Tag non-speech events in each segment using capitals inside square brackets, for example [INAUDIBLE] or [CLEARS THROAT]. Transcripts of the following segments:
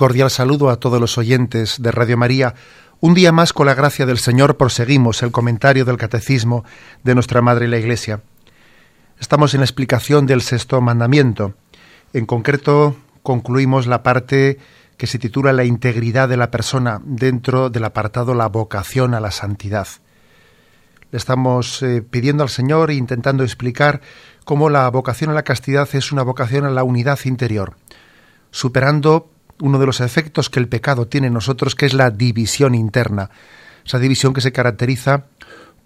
Cordial saludo a todos los oyentes de Radio María. Un día más, con la gracia del Señor, proseguimos el comentario del Catecismo de nuestra Madre la Iglesia. Estamos en la explicación del sexto mandamiento. En concreto, concluimos la parte que se titula La integridad de la persona dentro del apartado La vocación a la santidad. Le estamos eh, pidiendo al Señor e intentando explicar cómo la vocación a la castidad es una vocación a la unidad interior, superando uno de los efectos que el pecado tiene en nosotros, que es la división interna. Esa división que se caracteriza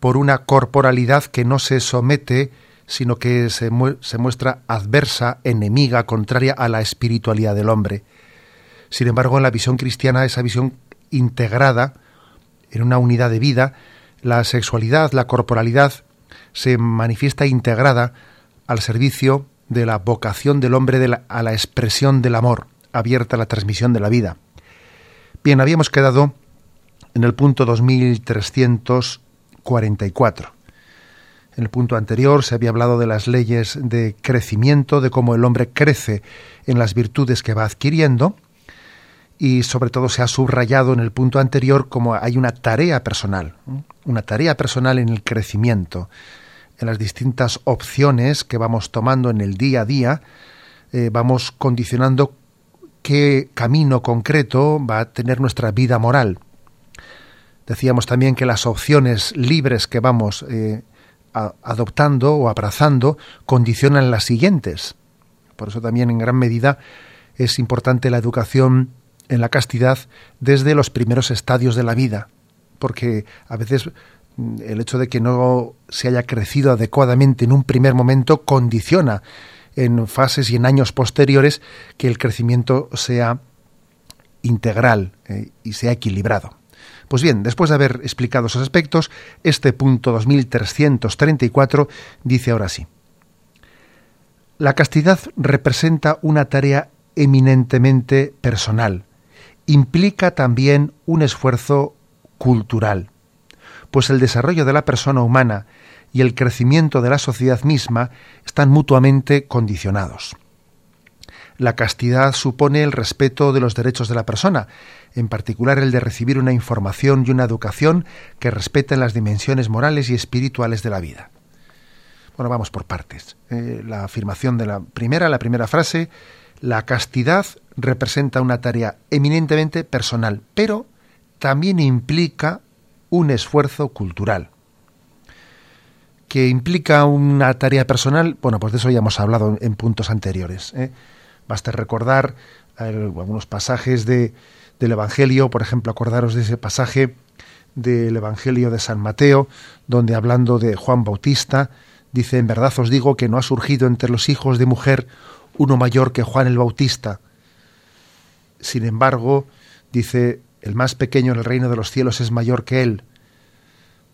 por una corporalidad que no se somete, sino que se, se muestra adversa, enemiga, contraria a la espiritualidad del hombre. Sin embargo, en la visión cristiana, esa visión integrada en una unidad de vida, la sexualidad, la corporalidad, se manifiesta integrada al servicio de la vocación del hombre a la expresión del amor abierta la transmisión de la vida. Bien, habíamos quedado en el punto 2344. En el punto anterior se había hablado de las leyes de crecimiento, de cómo el hombre crece en las virtudes que va adquiriendo, y sobre todo se ha subrayado en el punto anterior como hay una tarea personal, una tarea personal en el crecimiento, en las distintas opciones que vamos tomando en el día a día, eh, vamos condicionando qué camino concreto va a tener nuestra vida moral. Decíamos también que las opciones libres que vamos eh, adoptando o abrazando condicionan las siguientes. Por eso también en gran medida es importante la educación en la castidad desde los primeros estadios de la vida, porque a veces mm, el hecho de que no se haya crecido adecuadamente en un primer momento condiciona en fases y en años posteriores que el crecimiento sea integral eh, y sea equilibrado. Pues bien, después de haber explicado esos aspectos, este punto 2334 dice ahora sí. La castidad representa una tarea eminentemente personal. Implica también un esfuerzo cultural, pues el desarrollo de la persona humana y el crecimiento de la sociedad misma están mutuamente condicionados. La castidad supone el respeto de los derechos de la persona, en particular el de recibir una información y una educación que respeten las dimensiones morales y espirituales de la vida. Bueno, vamos por partes. Eh, la afirmación de la primera, la primera frase, la castidad representa una tarea eminentemente personal, pero también implica un esfuerzo cultural que implica una tarea personal, bueno, pues de eso ya hemos hablado en puntos anteriores. ¿eh? Basta recordar algunos pasajes de, del Evangelio, por ejemplo, acordaros de ese pasaje del Evangelio de San Mateo, donde hablando de Juan Bautista, dice, en verdad os digo que no ha surgido entre los hijos de mujer uno mayor que Juan el Bautista. Sin embargo, dice, el más pequeño en el reino de los cielos es mayor que él.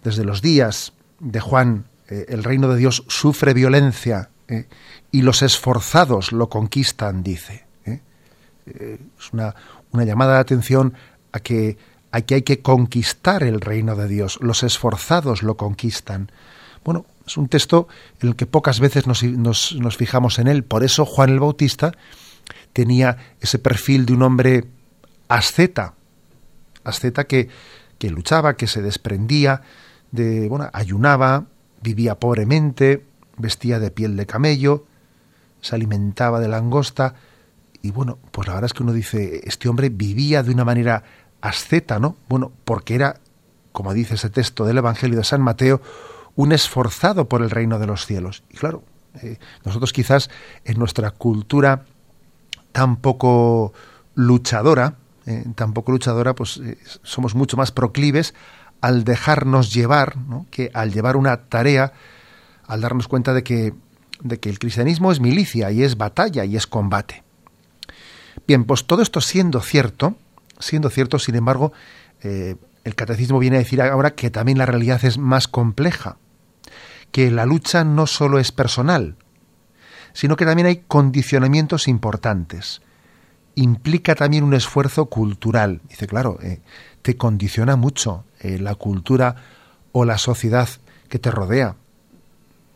Desde los días de Juan eh, el reino de Dios sufre violencia eh, y los esforzados lo conquistan, dice. Eh. es una, llamada de atención a que, aquí hay que conquistar el reino de Dios. Los esforzados lo conquistan. Bueno, es un texto en el que pocas veces nos, nos, fijamos en él. Por eso Juan el Bautista tenía ese perfil de un hombre asceta, asceta que, que luchaba, que se desprendía, de, bueno, ayunaba, vivía pobremente, vestía de piel de camello, se alimentaba de langosta, y bueno, pues la verdad es que uno dice, este hombre vivía de una manera asceta, ¿no? Bueno, porque era, como dice ese texto del Evangelio de San Mateo, un esforzado por el reino de los cielos. Y claro, eh, nosotros quizás en nuestra cultura tan poco luchadora, eh, tan poco luchadora, pues eh, somos mucho más proclives al dejarnos llevar, que al llevar una tarea, al darnos cuenta de que, de que el cristianismo es milicia y es batalla y es combate. Bien, pues todo esto siendo cierto, siendo cierto, sin embargo, eh, el catecismo viene a decir ahora que también la realidad es más compleja, que la lucha no solo es personal, sino que también hay condicionamientos importantes. Implica también un esfuerzo cultural. Dice, claro, eh, te condiciona mucho eh, la cultura o la sociedad que te rodea.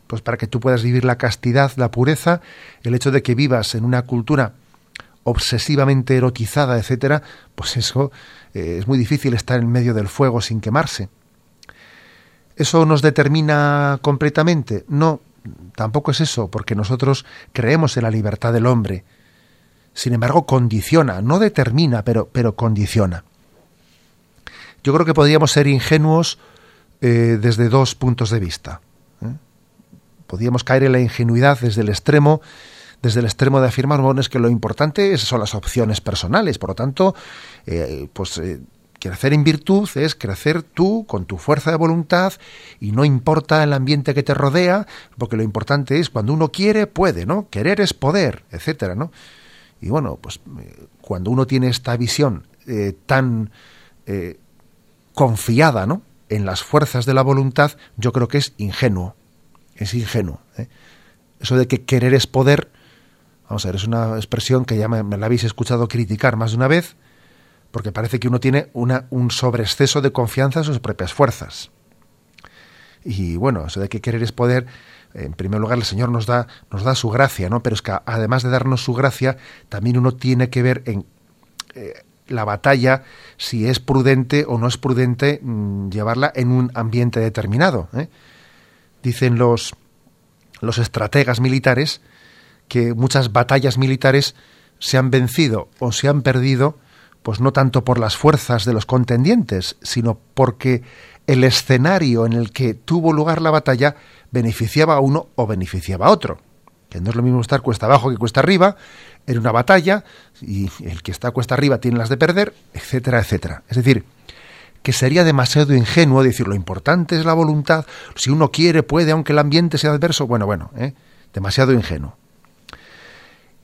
Pues para que tú puedas vivir la castidad, la pureza, el hecho de que vivas en una cultura obsesivamente erotizada, etcétera, pues eso eh, es muy difícil estar en medio del fuego sin quemarse. ¿Eso nos determina completamente? No, tampoco es eso, porque nosotros creemos en la libertad del hombre. Sin embargo, condiciona, no determina, pero, pero condiciona. Yo creo que podríamos ser ingenuos eh, desde dos puntos de vista. ¿eh? Podríamos caer en la ingenuidad desde el extremo, desde el extremo de afirmar, bueno, es que lo importante son las opciones personales, por lo tanto, eh, pues crecer en virtud es crecer tú con tu fuerza de voluntad y no importa el ambiente que te rodea, porque lo importante es cuando uno quiere, puede, ¿no? Querer es poder, etcétera, ¿no? Y bueno, pues cuando uno tiene esta visión tan confiada, ¿no? en las fuerzas de la voluntad, yo creo que es ingenuo. Es ingenuo. ¿eh? Eso de que querer es poder, vamos a ver, es una expresión que ya me, la habéis escuchado criticar más de una vez, porque parece que uno tiene una, un sobreexceso de confianza en sus propias fuerzas. Y bueno, eso de que querer es poder, en primer lugar el Señor nos da, nos da su gracia, ¿no? Pero es que además de darnos su gracia, también uno tiene que ver en eh, la batalla si es prudente o no es prudente mm, llevarla en un ambiente determinado. ¿eh? Dicen los, los estrategas militares que muchas batallas militares se han vencido o se han perdido, pues no tanto por las fuerzas de los contendientes, sino porque el escenario en el que tuvo lugar la batalla beneficiaba a uno o beneficiaba a otro. Que no es lo mismo estar cuesta abajo que cuesta arriba, en una batalla y el que está cuesta arriba tiene las de perder, etcétera, etcétera. Es decir, que sería demasiado ingenuo decir lo importante es la voluntad, si uno quiere, puede, aunque el ambiente sea adverso, bueno, bueno, ¿eh? demasiado ingenuo.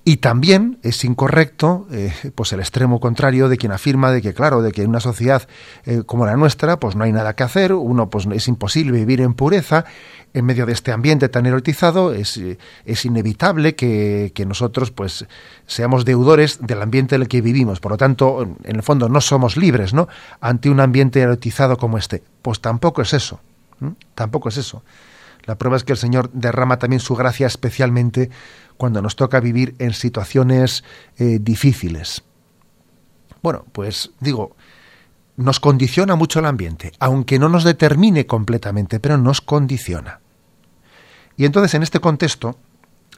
Y también es incorrecto eh, pues el extremo contrario de quien afirma de que, claro, de que en una sociedad eh, como la nuestra, pues no hay nada que hacer, uno pues es imposible vivir en pureza, en medio de este ambiente tan erotizado, es, eh, es inevitable que, que, nosotros pues seamos deudores del ambiente en el que vivimos. Por lo tanto, en el fondo no somos libres, ¿no? Ante un ambiente erotizado como este. Pues tampoco es eso. Tampoco es eso. La prueba es que el Señor derrama también su gracia especialmente cuando nos toca vivir en situaciones eh, difíciles. Bueno, pues digo, nos condiciona mucho el ambiente, aunque no nos determine completamente, pero nos condiciona. Y entonces en este contexto,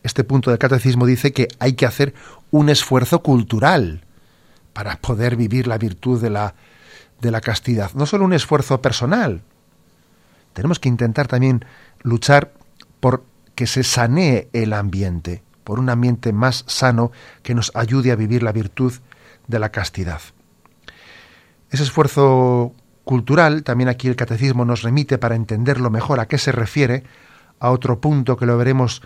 este punto del catecismo dice que hay que hacer un esfuerzo cultural para poder vivir la virtud de la, de la castidad. No solo un esfuerzo personal, tenemos que intentar también luchar por que se sanee el ambiente por un ambiente más sano que nos ayude a vivir la virtud de la castidad. Ese esfuerzo cultural, también aquí el catecismo nos remite para entenderlo mejor a qué se refiere, a otro punto que lo veremos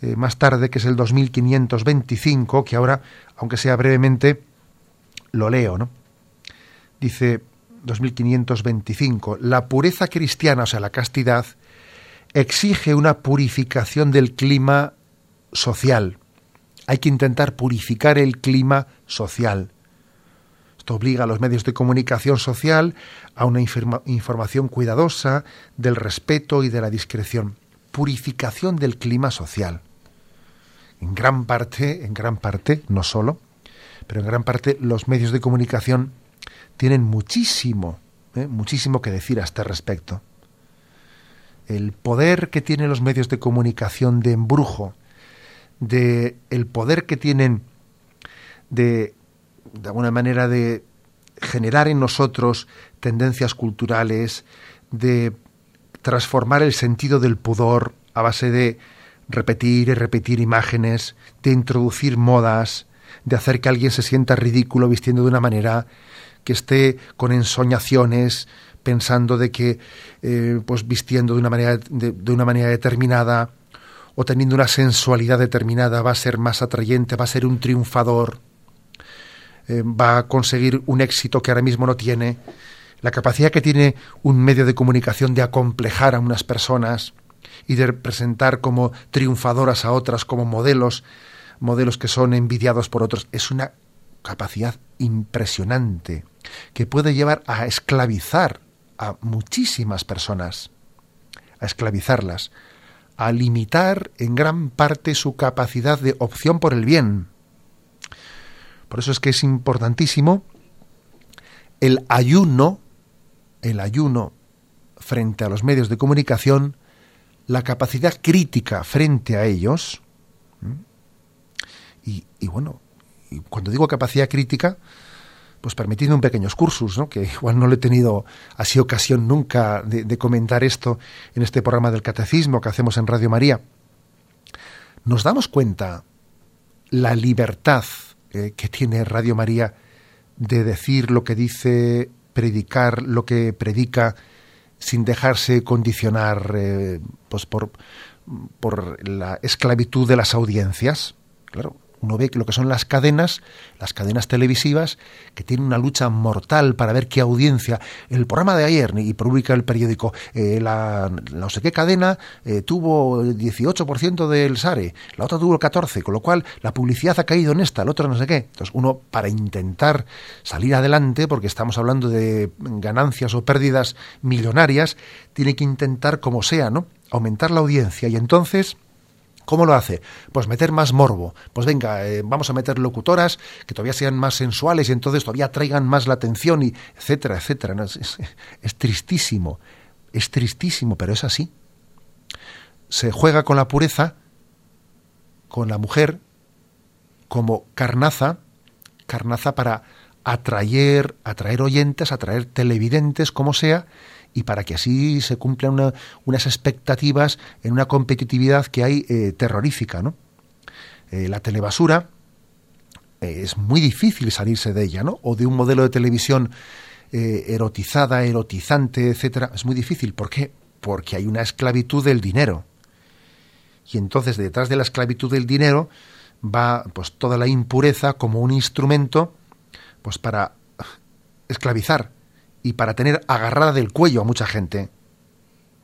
eh, más tarde, que es el 2525, que ahora, aunque sea brevemente, lo leo, ¿no? Dice 2525, la pureza cristiana, o sea, la castidad, exige una purificación del clima social. Hay que intentar purificar el clima social. Esto obliga a los medios de comunicación social a una información cuidadosa del respeto y de la discreción. Purificación del clima social. En gran parte, en gran parte, no solo, pero en gran parte los medios de comunicación tienen muchísimo, ¿eh? muchísimo que decir a este respecto. El poder que tienen los medios de comunicación de embrujo de el poder que tienen de de alguna manera de generar en nosotros tendencias culturales, de transformar el sentido del pudor a base de repetir y repetir imágenes, de introducir modas, de hacer que alguien se sienta ridículo vistiendo de una manera, que esté con ensoñaciones, pensando de que eh, pues vistiendo de una manera de una manera determinada o teniendo una sensualidad determinada va a ser más atrayente, va a ser un triunfador. eh, va a conseguir un éxito que ahora mismo no tiene, la capacidad que tiene un medio de comunicación de acomplejar a unas personas y de presentar como triunfadoras a otras, como modelos, modelos que son envidiados por otros, es una capacidad impresionante que puede llevar a esclavizar a muchísimas personas, a esclavizarlas, a limitar en gran parte su capacidad de opción por el bien. Por eso es que es importantísimo el ayuno, el ayuno frente a los medios de comunicación, la capacidad crítica frente a ellos. Y, y bueno, cuando digo capacidad crítica, pues permitidme un pequeño excursus, ¿no? que igual no le he tenido así ocasión nunca de, comentar esto en este programa del catecismo que hacemos en Radio María. Nos damos cuenta la libertad eh, que tiene Radio María de decir lo que dice, predicar lo que predica, sin dejarse condicionar eh, pues por, por la esclavitud de las audiencias. Claro, uno ve lo que son las cadenas, las cadenas televisivas, que tienen una lucha mortal para ver qué audiencia. El programa de ayer, y publica el periódico, eh, la no sé qué cadena eh, tuvo el 18% del SARE, la otra tuvo el 14%, con lo cual la publicidad ha caído en esta, el otro no sé qué. Entonces uno, para intentar salir adelante, porque estamos hablando de ganancias o pérdidas millonarias, tiene que intentar, como sea, ¿no? aumentar la audiencia y entonces ¿Cómo lo hace? Pues meter más morbo. Pues venga, eh, vamos a meter locutoras que todavía sean más sensuales y entonces todavía traigan más la atención y etcétera, etcétera. es, tristísimo, es tristísimo, pero es así. Se juega con la pureza, con la mujer, como carnaza, carnaza para atraer, atraer oyentes, atraer televidentes, como sea, y para que así se cumplan unas expectativas en una competitividad que hay eh, terrorífica. ¿no? Eh, la telebasura eh, es muy difícil salirse de ella, ¿no? o de un modelo de televisión erotizada, erotizante, etcétera, es muy difícil. ¿Por qué? Porque hay una esclavitud del dinero. Y entonces detrás de la esclavitud del dinero va pues toda la impureza como un instrumento pues para esclavizar y para tener agarrada del cuello a mucha gente.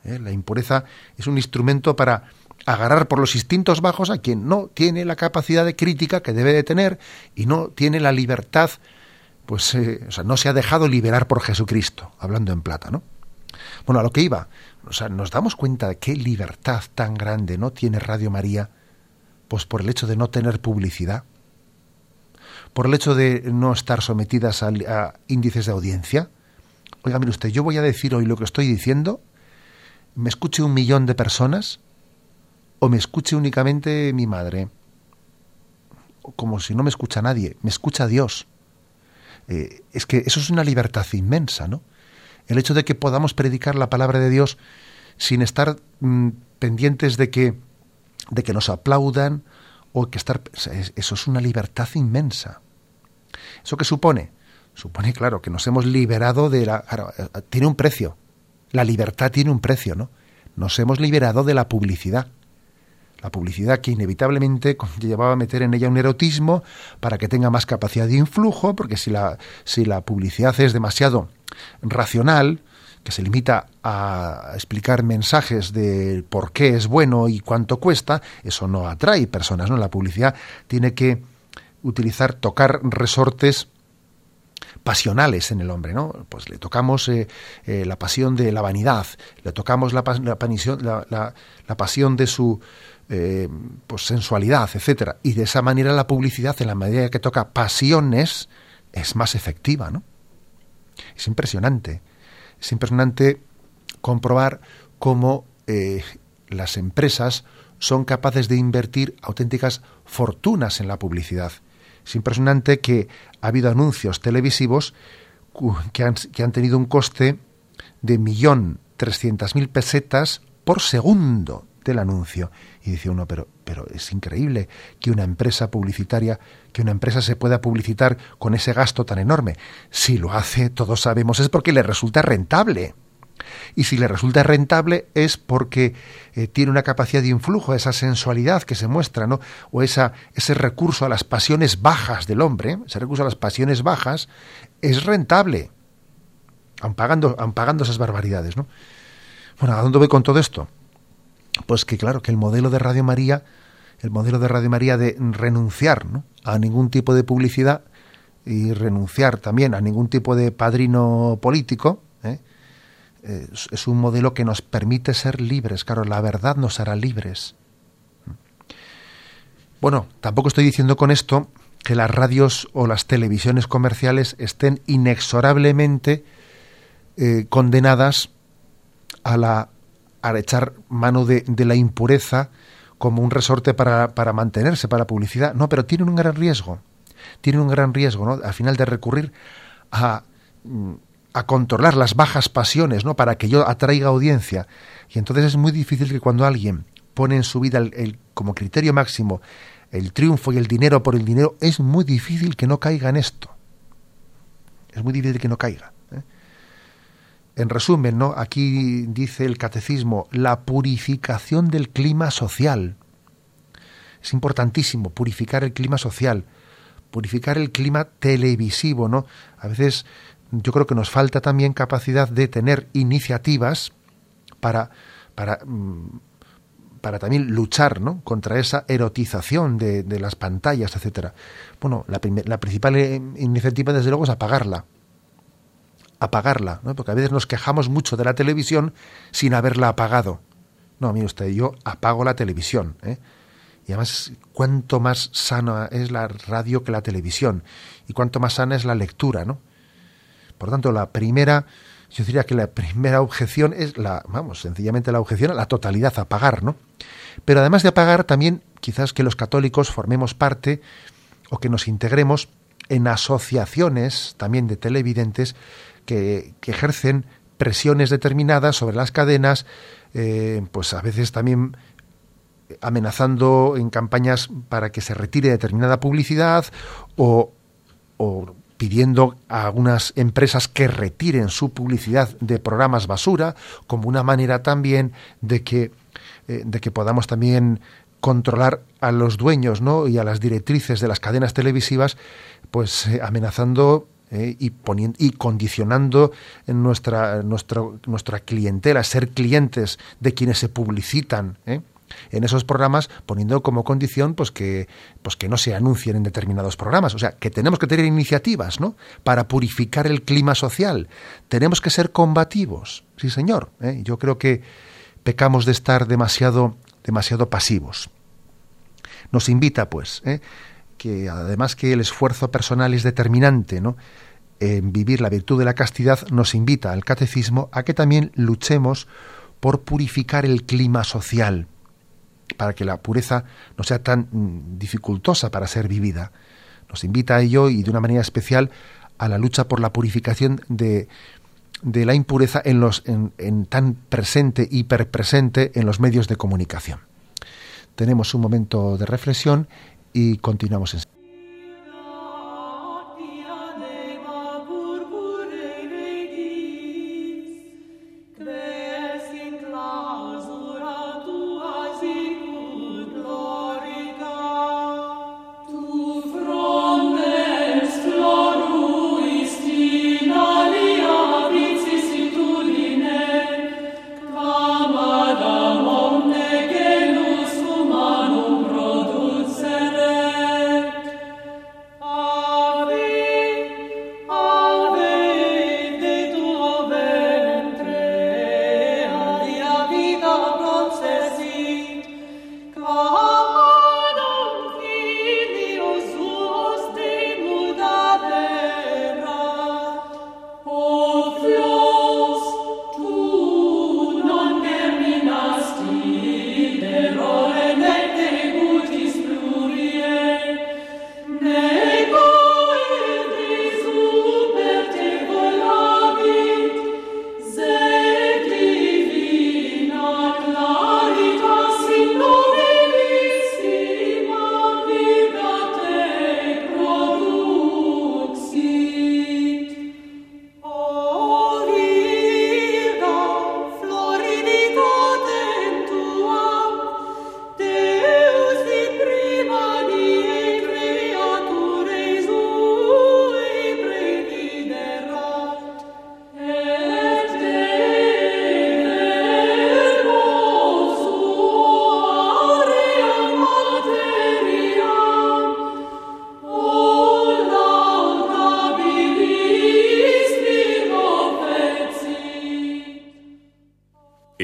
¿Eh? La impureza es un instrumento para agarrar por los instintos bajos a quien no tiene la capacidad de crítica que debe de tener y no tiene la libertad, pues, eh, o sea, no se ha dejado liberar por Jesucristo, hablando en plata, ¿no? Bueno, a lo que iba, o sea, nos damos cuenta de qué libertad tan grande no tiene Radio María, pues por el hecho de no tener publicidad, por el hecho de no estar sometidas a índices de audiencia, Oiga, mire usted, yo voy a decir hoy lo que estoy diciendo, me escuche un millón de personas o me escuche únicamente mi madre. Como si no me escucha nadie, me escucha Dios. Eh, es que eso es una libertad inmensa, ¿no? El hecho de que podamos predicar la palabra de Dios sin estar mm, pendientes de que, de que nos aplaudan o que estar... Eso es una libertad inmensa. ¿Eso qué supone? Supone, claro, que nos hemos liberado de la... Eh, tiene un precio. La libertad tiene un precio, ¿no? Nos hemos liberado de la publicidad. La publicidad que inevitablemente [LAUGHS] llevaba a meter en ella un erotismo para que tenga más capacidad de influjo, porque si la, si la publicidad es demasiado racional, que se limita a explicar mensajes de por qué es bueno y cuánto cuesta, eso no atrae personas, ¿no? La publicidad tiene que utilizar, tocar resortes pasionales en el hombre, ¿no? Pues le tocamos eh, eh, la pasión de la vanidad, le tocamos la, la, pasión de su eh, pues sensualidad, etcétera, y de esa manera la publicidad, en la medida que toca pasiones, es más efectiva, ¿no? Es impresionante, es impresionante comprobar cómo las empresas son capaces de invertir auténticas fortunas en la publicidad es impresionante que ha habido anuncios televisivos que han, que han tenido un coste de 1.300.000 pesetas por segundo del anuncio. Y dice uno, pero, pero es increíble que una empresa publicitaria, que una empresa se pueda publicitar con ese gasto tan enorme. Si lo hace, todos sabemos, es porque le resulta rentable. Y si le resulta rentable es porque eh, tiene una capacidad de influjo, esa sensualidad que se muestra, ¿no? O esa, ese recurso a las pasiones bajas del hombre, ese recurso a las pasiones bajas, es rentable. Aun pagando, pagando esas barbaridades, ¿no? Bueno, ¿a dónde voy con todo esto? Pues que claro, que el modelo de Radio María, el modelo de Radio María de renunciar a ningún tipo de publicidad y renunciar también a ningún tipo de padrino político, es, un modelo que nos permite ser libres. Claro, la verdad nos hará libres. Bueno, tampoco estoy diciendo con esto que las radios o las televisiones comerciales estén inexorablemente eh, condenadas a la a echar mano de, de la impureza como un resorte para, para, mantenerse, para publicidad. No, pero tienen un gran riesgo. Tienen un gran riesgo, ¿no? Al final de recurrir a mm, a controlar las bajas pasiones, ¿no? Para que yo atraiga audiencia. Y entonces es muy difícil que cuando alguien pone en su vida el, como criterio máximo el triunfo y el dinero por el dinero, es muy difícil que no caiga en esto. Es muy difícil que no caiga. ¿eh? En resumen, ¿no? Aquí dice el catecismo la purificación del clima social. Es importantísimo purificar el clima social, purificar el clima televisivo, ¿no? A veces yo creo que nos falta también capacidad de tener iniciativas para, para, mm, para también luchar ¿no? contra esa erotización de, de las pantallas, etcétera. Bueno, la, la, principal eh, iniciativa, desde luego, es apagarla. Apagarla, ¿no? porque a veces nos quejamos mucho de la televisión sin haberla apagado. No, mire usted, yo apago la televisión. ¿eh? Y además, cuánto más sana es la radio que la televisión. Y cuánto más sana es la lectura, ¿no? Por tanto, la primera, yo diría que la primera objeción es la, vamos, sencillamente la objeción a la totalidad, a pagar, ¿no? Pero además de pagar, también quizás que los católicos formemos parte o que nos integremos en asociaciones también de televidentes que, ejercen presiones determinadas sobre las cadenas, eh, pues a veces también amenazando en campañas para que se retire determinada publicidad o pidiendo a algunas empresas que retiren su publicidad de programas basura, como una manera también de que, eh, de que podamos también controlar a los dueños ¿no? y a las directrices de las cadenas televisivas, pues eh, amenazando eh, y, y condicionando en nuestra, nuestra clientela, ser clientes de quienes se publicitan en esos programas poniendo como condición pues que pues que no se anuncien en determinados programas. O sea que tenemos que tener iniciativas no para purificar el clima social. Tenemos que ser combativos sí señor ¿eh? yo creo que pecamos de estar demasiado demasiado pasivos. Nos invita pues ¿eh? que además que el esfuerzo personal es determinante no en vivir la virtud de la castidad nos invita al catecismo a que también luchemos por purificar el clima social para que la pureza no sea tan mm, dificultosa para ser vivida. Nos invita a ello y de una manera especial a la lucha por la purificación de, de la impureza en, los, en, tan presente, hiperpresente en los medios de comunicación. Tenemos un momento de reflexión y continuamos en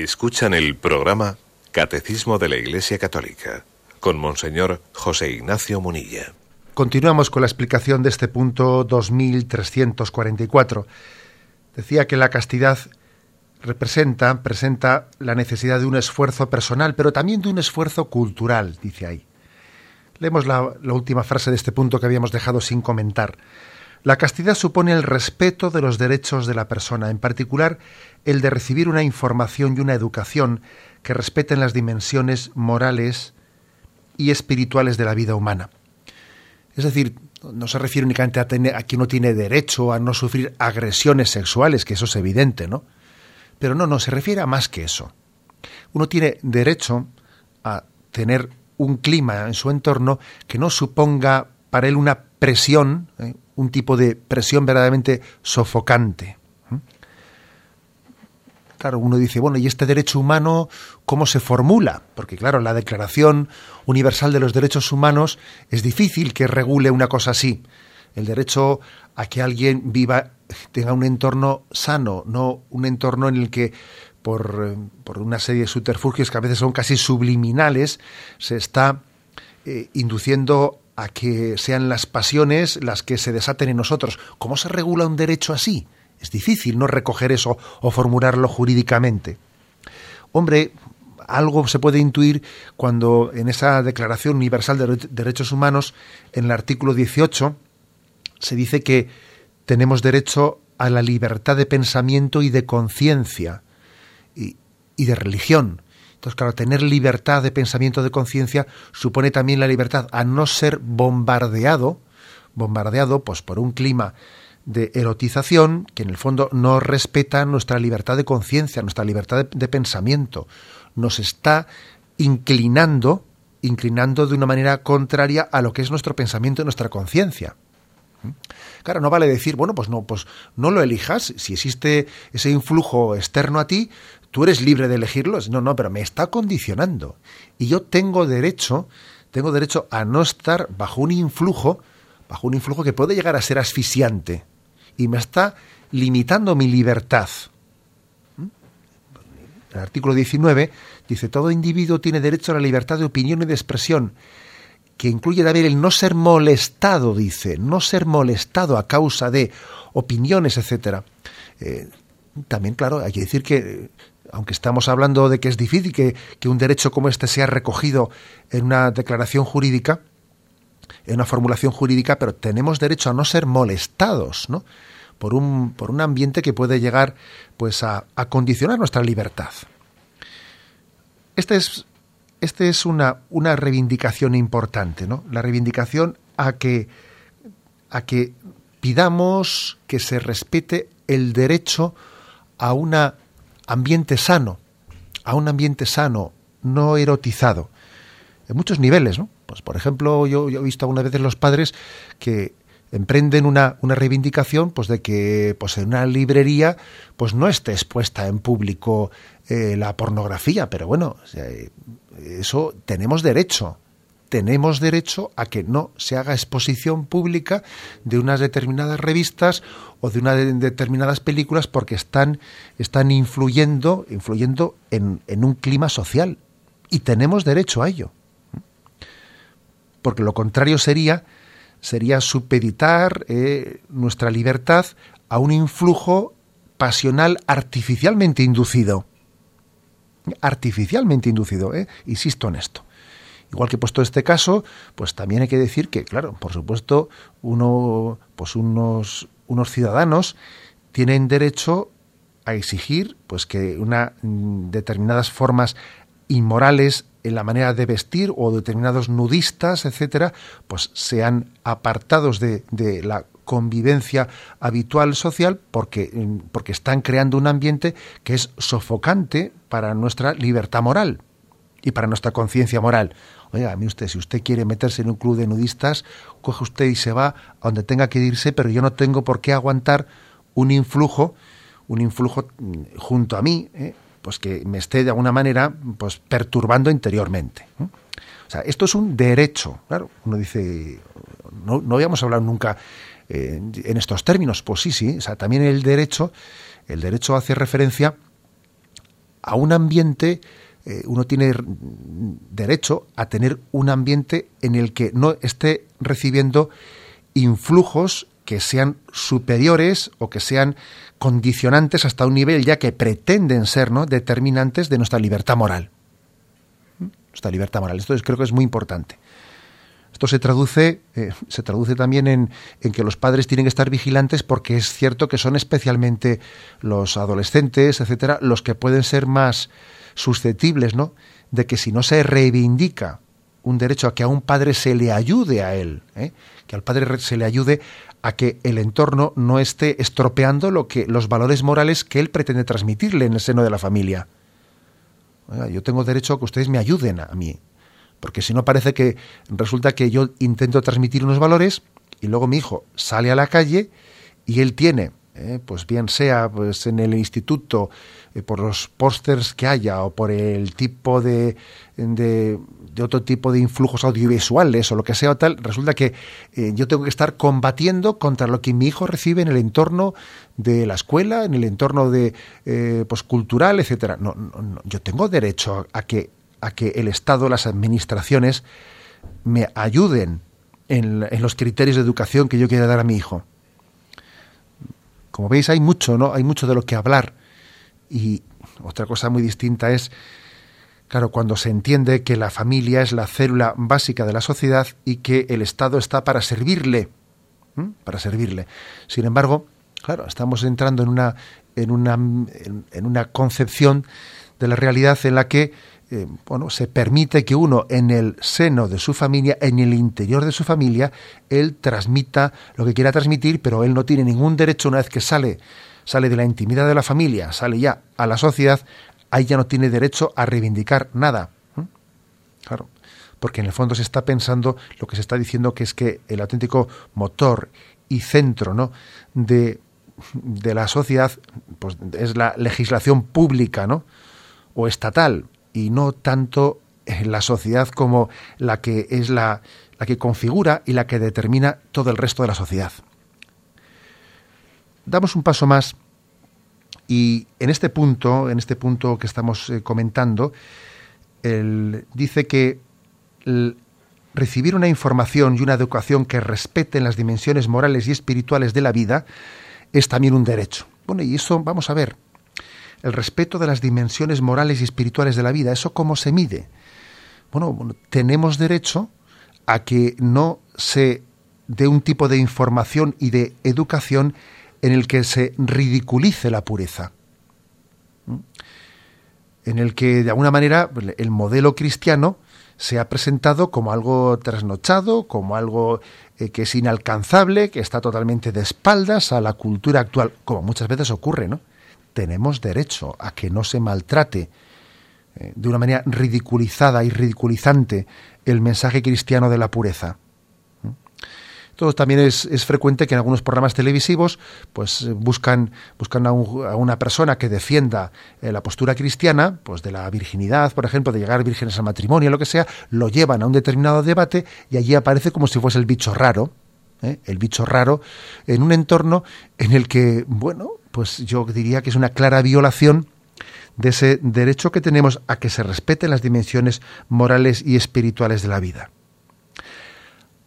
Escuchan el programa Catecismo de la Iglesia Católica con Monseñor José Ignacio Munilla. Continuamos con la explicación de este punto 2344. Decía que la castidad representa, presenta la necesidad de un esfuerzo personal, pero también de un esfuerzo cultural, dice ahí. Leemos la, la última frase de este punto que habíamos dejado sin comentar. La castidad supone el respeto de los derechos de la persona, en particular el de recibir una información y una educación que respeten las dimensiones morales y espirituales de la vida humana. Es decir, no se refiere únicamente a, tener, a que uno tiene derecho a no sufrir agresiones sexuales, que eso es evidente, ¿no? Pero no, no, se refiere a más que eso. Uno tiene derecho a tener un clima en su entorno que no suponga para él una presión, ¿eh? Un tipo de presión verdaderamente sofocante. Claro, uno dice, bueno, ¿y este derecho humano cómo se formula? Porque claro, la Declaración Universal de los Derechos Humanos es difícil que regule una cosa así. El derecho a que alguien viva, tenga un entorno sano, no un entorno en el que por, por una serie de subterfugios que a veces son casi subliminales, se está eh, induciendo a que sean las pasiones las que se desaten en nosotros. ¿Cómo se regula un derecho así? Es difícil no recoger eso o formularlo jurídicamente. Hombre, algo se puede intuir cuando en esa Declaración Universal de Derechos Humanos, en el artículo 18, se dice que tenemos derecho a la libertad de pensamiento y de conciencia y, y de religión. Entonces, claro, tener libertad de pensamiento de conciencia supone también la libertad a no ser bombardeado, bombardeado pues por un clima de erotización que en el fondo no respeta nuestra libertad de conciencia, nuestra libertad de, pensamiento. Nos está inclinando, inclinando de una manera contraria a lo que es nuestro pensamiento y nuestra conciencia. Claro, no vale decir, bueno, pues no, pues no lo elijas. Si existe ese influjo externo a ti, tú eres libre de elegirlos. No, no, pero me está condicionando. Y yo tengo derecho, tengo derecho a no estar bajo un influjo, bajo un influjo que puede llegar a ser asfixiante. Y me está limitando mi libertad. ¿Mm? El artículo 19 dice, todo individuo tiene derecho a la libertad de opinión y de expresión, que incluye también el no ser molestado, dice, no ser molestado a causa de opiniones, etcétera. Eh, también, claro, hay que decir que aunque estamos hablando de que es difícil que, que, un derecho como este sea recogido en una declaración jurídica, en una formulación jurídica, pero tenemos derecho a no ser molestados, ¿no? Por un, por un ambiente que puede llegar pues a, a condicionar nuestra libertad. Este es, este es una, una reivindicación importante, ¿no? La reivindicación a que, a que pidamos que se respete el derecho a una ambiente sano, a un ambiente sano, no erotizado, en muchos niveles, ¿no? Pues por ejemplo, yo, he visto algunas veces los padres que emprenden una, una, reivindicación pues de que pues en una librería pues no esté expuesta en público eh, la pornografía pero bueno sea, eso tenemos derecho tenemos derecho a que no se haga exposición pública de unas determinadas revistas o de unas determinadas películas porque están, están influyendo, influyendo en, en un clima social. Y tenemos derecho a ello. Porque lo contrario sería, sería supeditar eh, nuestra libertad a un influjo pasional artificialmente inducido. Artificialmente inducido, eh, insisto en esto. Igual que he puesto este caso, pues también hay que decir que, claro, por supuesto, uno, pues unos, unos ciudadanos tienen derecho a exigir pues que una mm, determinadas formas inmorales en la manera de vestir o determinados nudistas, etcétera, pues sean apartados de, de la convivencia habitual social porque, mm, porque están creando un ambiente que es sofocante para nuestra libertad moral y para nuestra conciencia moral. Oiga, a mí usted, si usted quiere meterse en un club de nudistas, coge usted y se va a donde tenga que irse, pero yo no tengo por qué aguantar un influjo, un influjo mm, junto a mí, ¿eh? pues que me esté de alguna manera pues perturbando interiormente. O sea, esto es un derecho. Claro, uno dice, no, no habíamos hablado nunca eh, en estos términos. Pues sí, sí. O sea, también el derecho, el derecho hace referencia a un ambiente, eh, uno tiene derecho a tener un ambiente en el que no esté recibiendo influjos que sean superiores o que sean condicionantes hasta un nivel ya que pretenden ser ¿no? determinantes de nuestra libertad moral. Nuestra libertad moral. Esto creo que es muy importante. Esto se traduce, eh, se traduce también en, en, que los padres tienen que estar vigilantes porque es cierto que son especialmente los adolescentes, etcétera, los que pueden ser más susceptibles, ¿no? De que si no se reivindica un derecho a que a un padre se le ayude a él, ¿eh? que al padre se le ayude a que el entorno no esté estropeando lo que los valores morales que él pretende transmitirle en el seno de la familia. yo tengo derecho a que ustedes me ayuden a mí, porque si no parece que resulta que yo intento transmitir unos valores y luego mi hijo sale a la calle y él tiene, eh, pues bien sea pues en el instituto eh, por los pósters que haya o por el tipo de, de, otro tipo de influjos audiovisuales o lo que sea o tal, resulta que eh, yo tengo que estar combatiendo contra lo que mi hijo recibe en el entorno de la escuela, en el entorno de eh, pues, cultural, etcétera. No, no, yo tengo derecho a que, a que el Estado, las administraciones, me ayuden en, en los criterios de educación que yo quiera dar a mi hijo. Como veis, hay mucho, ¿no? Hay mucho de lo que hablar y otra cosa muy distinta es, claro, cuando se entiende que la familia es la célula básica de la sociedad y que el Estado está para servirle, para servirle. Sin embargo, claro, estamos entrando en una, en una, en, una concepción de la realidad en la que eh, bueno, se permite que uno en el seno de su familia, en el interior de su familia, él transmita lo que quiera transmitir, pero él no tiene ningún derecho una vez que sale sale de la intimidad de la familia, sale ya a la sociedad, ahí ya no tiene derecho a reivindicar nada. Claro, porque en el fondo se está pensando lo que se está diciendo que es que el auténtico motor y centro ¿no? de, de la sociedad pues, es la legislación pública ¿no? o estatal y no tanto la sociedad como la que es la, la que configura y la que determina todo el resto de la sociedad damos un paso más y en este punto, en este punto que estamos eh, comentando, él dice que recibir una información y una educación que respeten las dimensiones morales y espirituales de la vida es también un derecho. Bueno, y eso vamos a ver. El respeto de las dimensiones morales y espirituales de la vida, ¿eso cómo se mide? Bueno, tenemos derecho a que no se dé un tipo de información y de educación en el que se ridiculice la pureza, en el que de alguna manera el modelo cristiano se ha presentado como algo trasnochado, como algo eh, que es inalcanzable, que está totalmente de espaldas a la cultura actual, como muchas veces ocurre, ¿no? Tenemos derecho a que no se maltrate eh, de una manera ridiculizada y ridiculizante el mensaje cristiano de la pureza. También es, frecuente que en algunos programas televisivos pues eh, buscan, buscan a, una persona que defienda eh, la postura cristiana, pues de la virginidad, por ejemplo, de llegar vírgenes al matrimonio, lo que sea, lo llevan a un determinado debate y allí aparece como si fuese el bicho raro, ¿eh? el bicho raro, en un entorno en el que, bueno, pues yo diría que es una clara violación de ese derecho que tenemos a que se respeten las dimensiones morales y espirituales de la vida.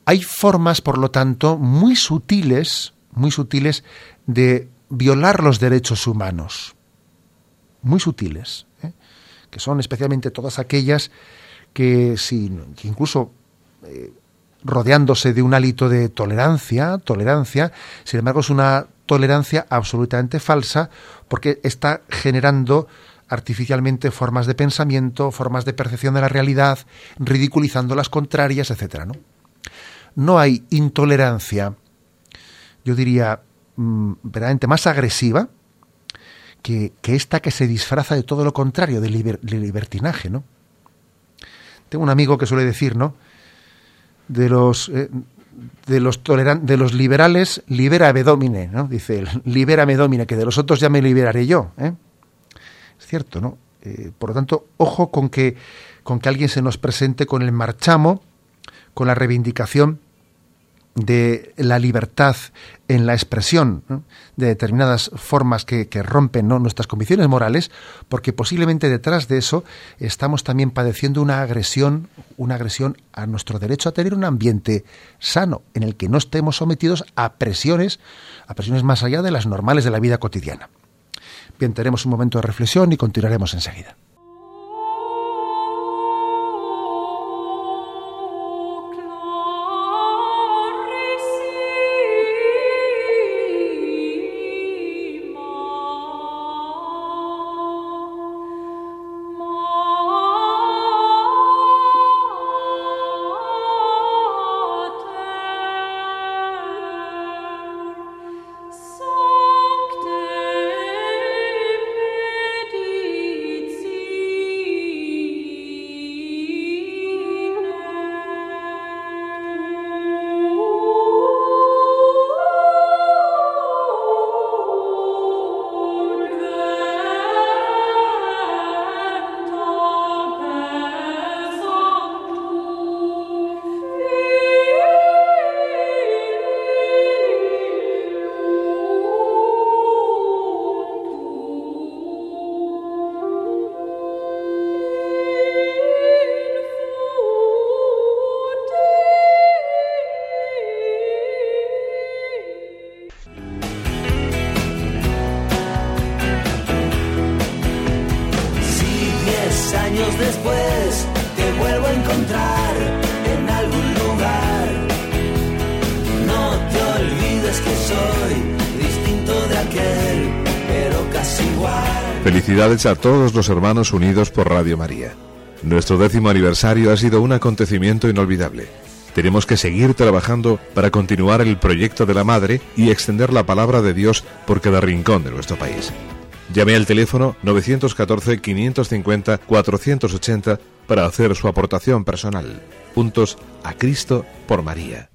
Hay formas, por lo tanto, muy sutiles, muy sutiles de violar los derechos humanos. Muy sutiles. ¿eh? Que son especialmente todas aquellas que, incluso eh, rodeándose de un hálito de tolerancia, tolerancia, sin embargo es una tolerancia absolutamente falsa porque está generando artificialmente formas de pensamiento, formas de percepción de la realidad, ridiculizando las contrarias, etcétera, ¿no? No hay intolerancia, yo diría, mm, verdaderamente más agresiva que, esta que se disfraza de todo lo contrario, de, libertinaje, ¿no? Tengo un amigo que suele decir, ¿no? De los, eh, de los, de los liberales, libera domine, ¿no? Dice él, libera me domine, que de los otros ya me liberaré yo, ¿eh? Es cierto, ¿no? Eh, por lo tanto, ojo con que, con que alguien se nos presente con el marchamo, con la reivindicación de la libertad en la expresión de determinadas formas que, rompen nuestras convicciones morales, porque posiblemente detrás de eso estamos también padeciendo una agresión, una agresión a nuestro derecho a tener un ambiente sano, en el que no estemos sometidos a presiones, a presiones más allá de las normales de la vida cotidiana. Bien, tenemos un momento de reflexión y continuaremos enseguida. A todos los hermanos unidos por Radio María. Nuestro décimo aniversario ha sido un acontecimiento inolvidable. Tenemos que seguir trabajando para continuar el proyecto de la Madre y extender la palabra de Dios por cada rincón de nuestro país. Llame al teléfono 914-550-480 para hacer su aportación personal. Juntos a Cristo por María.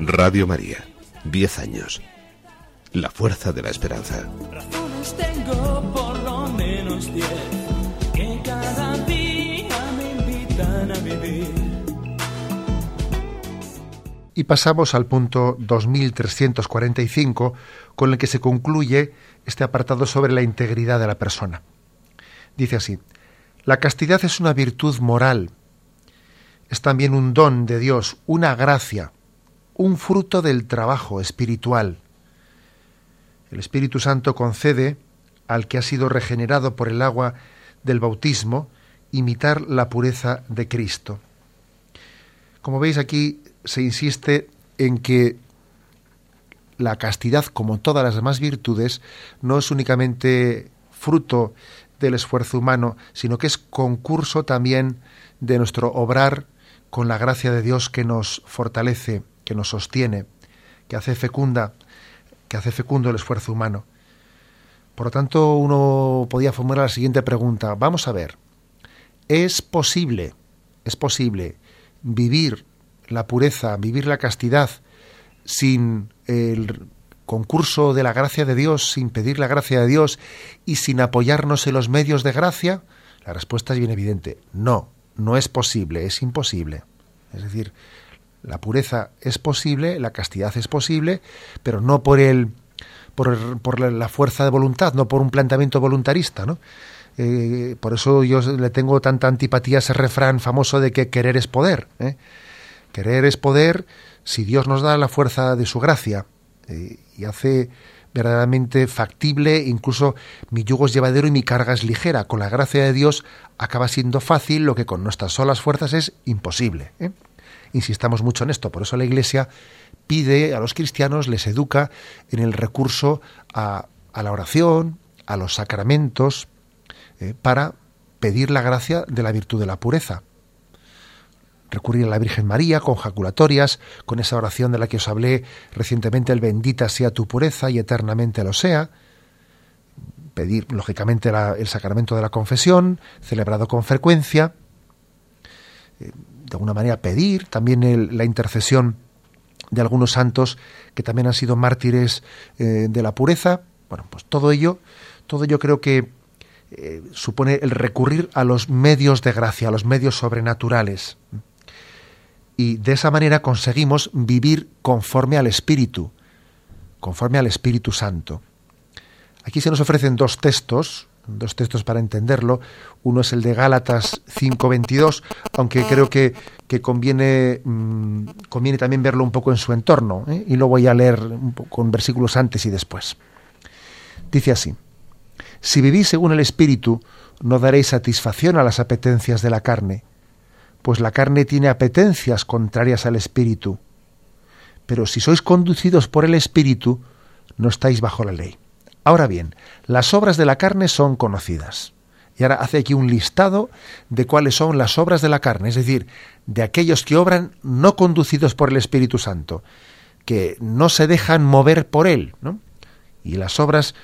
Radio María. 10 años la fuerza de la esperanza. Por lo menos que cada día me invitan a vivir. Y pasamos al punto 2345, con el que se concluye este apartado sobre la integridad de la persona. Dice así, la castidad es una virtud moral, es también un don de Dios, una gracia, un fruto del trabajo espiritual el Espíritu Santo concede al que ha sido regenerado por el agua del bautismo imitar la pureza de Cristo. Como veis aquí se insiste en que la castidad, como todas las demás virtudes, no es únicamente fruto del esfuerzo humano, sino que es concurso también de nuestro obrar con la gracia de Dios que nos fortalece, que nos sostiene, que hace fecunda que hace fecundo el esfuerzo humano. Por lo tanto, uno podía formular la siguiente pregunta. Vamos a ver, ¿es posible, es posible vivir la pureza, vivir la castidad sin el concurso de la gracia de Dios, sin pedir la gracia de Dios y sin apoyarnos en los medios de gracia? La respuesta es bien evidente. No, no es posible, es imposible. Es decir, la pureza es posible, la castidad es posible, pero no por el por, la fuerza de voluntad, no por un planteamiento voluntarista, ¿no? Eh, por eso yo le tengo tanta antipatía a ese refrán famoso de que querer es poder. ¿eh? Querer es poder si Dios nos da la fuerza de su gracia eh, y hace verdaderamente factible, incluso mi yugo es llevadero y mi carga es ligera. Con la gracia de Dios acaba siendo fácil lo que con nuestras solas fuerzas es imposible insistamos mucho en esto. Por eso la Iglesia pide a los cristianos, les educa en el recurso a, la oración, a los sacramentos, eh, para pedir la gracia de la virtud de la pureza. Recurrir a la Virgen María con jaculatorias, con esa oración de la que os hablé recientemente, el bendita sea tu pureza y eternamente lo sea. Pedir, lógicamente, el sacramento de la confesión, celebrado con frecuencia. Eh, de alguna manera pedir también la intercesión de algunos santos que también han sido mártires eh, de la pureza. Bueno, pues todo ello, todo ello creo que eh, supone el recurrir a los medios de gracia, a los medios sobrenaturales. y de esa manera conseguimos vivir conforme al Espíritu, conforme al Espíritu Santo. Aquí se nos ofrecen dos textos, dos textos para entenderlo. Uno es el de Gálatas 5.22, aunque creo que, conviene, mm, conviene también verlo un poco en su entorno, ¿eh? y lo voy a leer con versículos antes y después. Dice así, si vivís según el Espíritu, no daréis satisfacción a las apetencias de la carne pues la carne tiene apetencias contrarias al espíritu. Pero si sois conducidos por el espíritu, no estáis bajo la ley. Ahora bien, las obras de la carne son conocidas. Y ahora hace aquí un listado de cuáles son las obras de la carne, es decir, de aquellos que obran no conducidos por el Espíritu Santo, que no se dejan mover por él. ¿no? Y las obras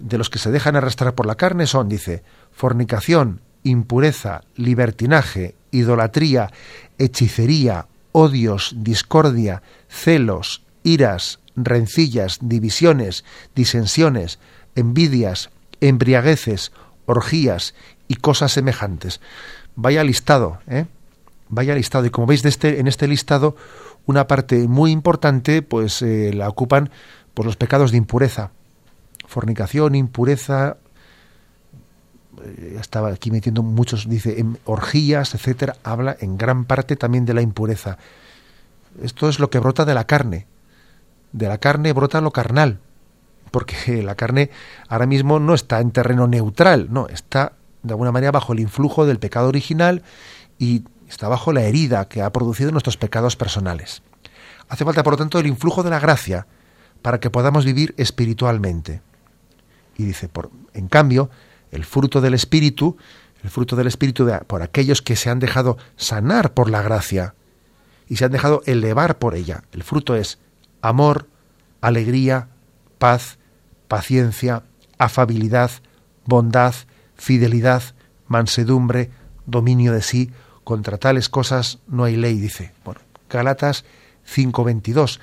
de los que se dejan arrastrar por la carne son, dice, fornicación, impureza, libertinaje, idolatría, hechicería, odios, discordia, celos, iras, rencillas, divisiones, disensiones, envidias, embriagueces, orgías y cosas semejantes. Vaya listado, ¿eh? Vaya listado. Y como veis de este, en este listado, una parte muy importante, pues eh, la ocupan pues, los pecados de impureza. Fornicación, impureza, eh, estaba aquí metiendo muchos, dice, en orgías, etcétera, habla en gran parte también de la impureza. Esto es lo que brota de la carne. De la carne brota lo carnal, porque [LAUGHS] la carne ahora mismo no está en terreno neutral, no, está de alguna manera bajo el influjo del pecado original y está bajo la herida que ha producido nuestros pecados personales. Hace falta, por lo tanto, el influjo de la gracia para que podamos vivir espiritualmente. Y dice, por, en cambio, el fruto del Espíritu, el fruto del Espíritu por aquellos que se han dejado sanar por la gracia y se han dejado elevar por ella. El fruto es amor, alegría, paz, paciencia, afabilidad, bondad, fidelidad, mansedumbre, dominio de sí. Contra tales cosas no hay ley, dice. Bueno, Galatas 5, 22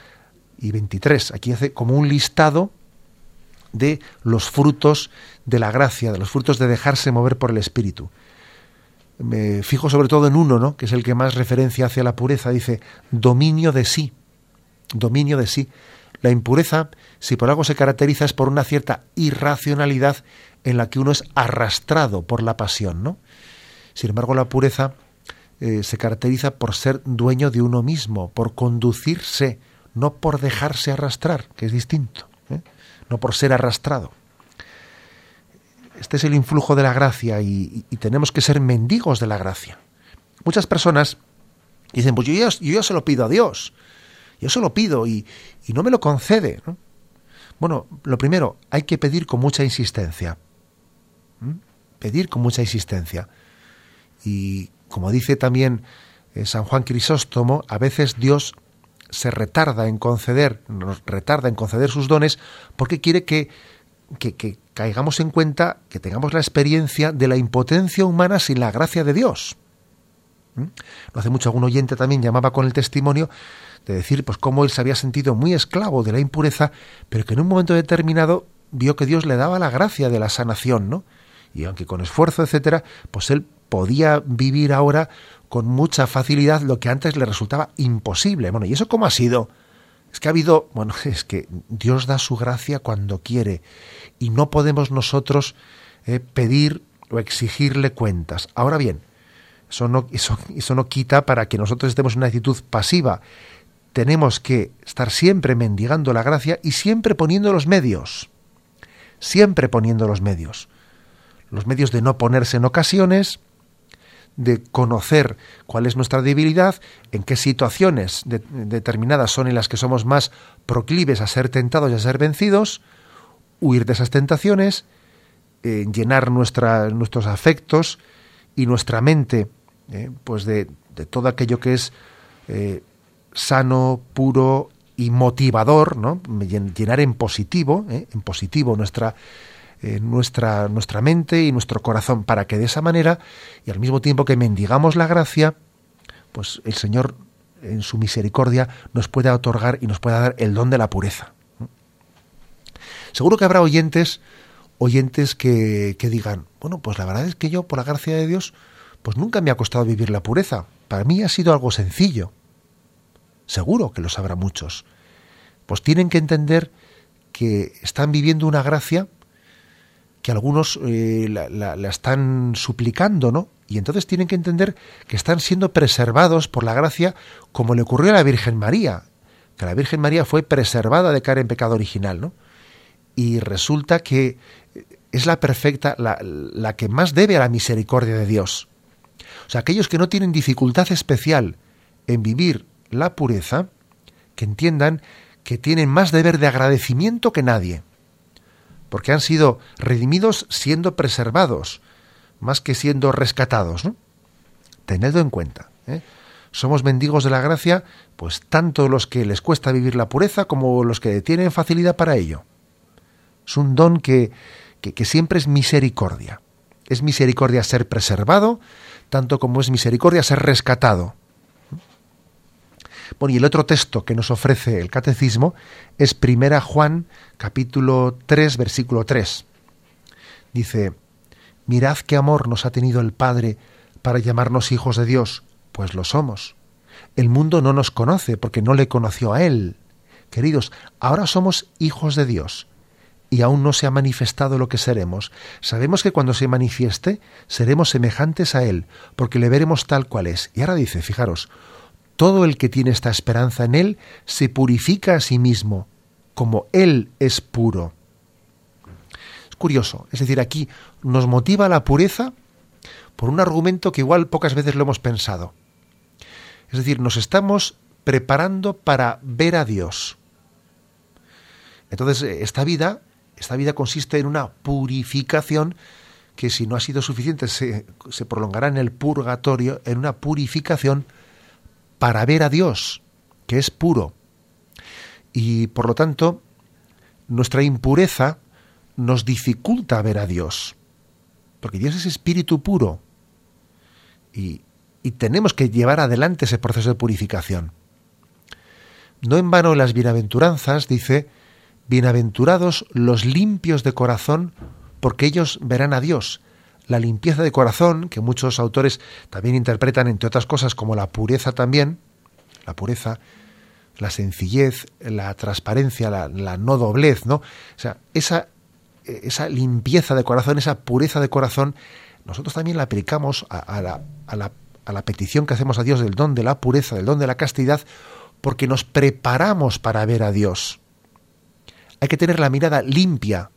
y 23. Aquí hace como un listado de los frutos de la gracia, de los frutos de dejarse mover por el Espíritu. Me fijo sobre todo en uno, ¿no? que es el que más referencia hacia la pureza, dice dominio de sí. Dominio de sí. La impureza, si por algo se caracteriza, es por una cierta irracionalidad en la que uno es arrastrado por la pasión, ¿no? Sin embargo, la pureza eh, se caracteriza por ser dueño de uno mismo, por conducirse, no por dejarse arrastrar, que es distinto no por ser arrastrado. Este es el influjo de la gracia y, tenemos que ser mendigos de la gracia. Muchas personas dicen, pues yo ya, se lo pido a Dios, yo se lo pido y, no me lo concede. Bueno, lo primero, hay que pedir con mucha insistencia. Pedir con mucha insistencia. Y como dice también eh, San Juan Crisóstomo, a veces Dios se retarda en conceder, nos retarda en conceder sus dones porque quiere que, que, caigamos en cuenta, que tengamos la experiencia de la impotencia humana sin la gracia de Dios. No hace mucho algún oyente también llamaba con el testimonio de decir pues cómo él se había sentido muy esclavo de la impureza, pero que en un momento determinado vio que Dios le daba la gracia de la sanación, ¿no? Y aunque con esfuerzo, etcétera, pues él podía vivir ahora con mucha facilidad lo que antes le resultaba imposible. Bueno, ¿y eso cómo ha sido? Es que ha habido, bueno, [LAUGHS] es que Dios da su gracia cuando quiere y no podemos nosotros eh, pedir o exigirle cuentas. Ahora bien, eso no, eso, eso no quita para que nosotros estemos en una actitud pasiva. Tenemos que estar siempre mendigando la gracia y siempre poniendo los medios. Siempre poniendo los medios. Los medios de no ponerse en ocasiones, de conocer cuál es nuestra debilidad, en qué situaciones determinadas son en las que somos más proclives a ser tentados y a ser vencidos, huir de esas tentaciones, eh, llenar nuestros afectos y nuestra mente eh, pues de, todo aquello que es eh, sano, puro y motivador, ¿no? llenar en positivo, en positivo nuestra nuestra, nuestra mente y nuestro corazón, para que de esa manera, y al mismo tiempo que mendigamos la gracia, pues el Señor en su misericordia nos pueda otorgar y nos pueda dar el don de la pureza. Seguro que habrá oyentes, oyentes que, que digan, bueno, pues la verdad es que yo, por la gracia de Dios, pues nunca me ha costado vivir la pureza. Para mí ha sido algo sencillo. Seguro que los habrá muchos, pues tienen que entender que están viviendo una gracia que algunos eh, la, están suplicando, ¿no? Y entonces tienen que entender que están siendo preservados por la gracia como le ocurrió a la Virgen María, que la Virgen María fue preservada de caer en pecado original, ¿no? Y resulta que es la perfecta, la, la que más debe a la misericordia de Dios. O sea, aquellos que no tienen dificultad especial en vivir la pureza, que entiendan que tienen más deber de agradecimiento que nadie, porque han sido redimidos siendo preservados, más que siendo rescatados. Tenedlo en cuenta. ¿eh? Somos mendigos de la gracia, pues tanto los que les cuesta vivir la pureza como los que tienen facilidad para ello. Es un don que, que siempre es misericordia. Es misericordia ser preservado, tanto como es misericordia ser rescatado. Bueno, y el otro texto que nos ofrece el catecismo es Primera Juan, capítulo 3, versículo 3. Dice, mirad qué amor nos ha tenido el Padre para llamarnos hijos de Dios, pues lo somos. El mundo no nos conoce porque no le conoció a Él. Queridos, ahora somos hijos de Dios y aún no se ha manifestado lo que seremos. Sabemos que cuando se manifieste seremos semejantes a Él, porque le veremos tal cual es. Y ahora dice, fijaros, todo el que tiene esta esperanza en Él se purifica a sí mismo, como Él es puro. Es curioso, es decir, aquí nos motiva la pureza por un argumento que igual pocas veces lo hemos pensado. Es decir, nos estamos preparando para ver a Dios. Entonces, esta vida, esta vida consiste en una purificación que si no ha sido suficiente se, se prolongará en el purgatorio, en una purificación para ver a Dios, que es puro. Y por lo tanto, nuestra impureza nos dificulta ver a Dios, porque Dios es espíritu puro. Y, y tenemos que llevar adelante ese proceso de purificación. No en vano las bienaventuranzas dice, bienaventurados los limpios de corazón, porque ellos verán a Dios la limpieza de corazón, que muchos autores también interpretan, entre otras cosas, como la pureza también, la pureza, la sencillez, la transparencia, la, no doblez, ¿no? O sea, esa, esa limpieza de corazón, esa pureza de corazón, nosotros también la aplicamos a, la, a, la, a la petición que hacemos a Dios del don de la pureza, del don de la castidad, porque nos preparamos para ver a Dios. Hay que tener la mirada limpia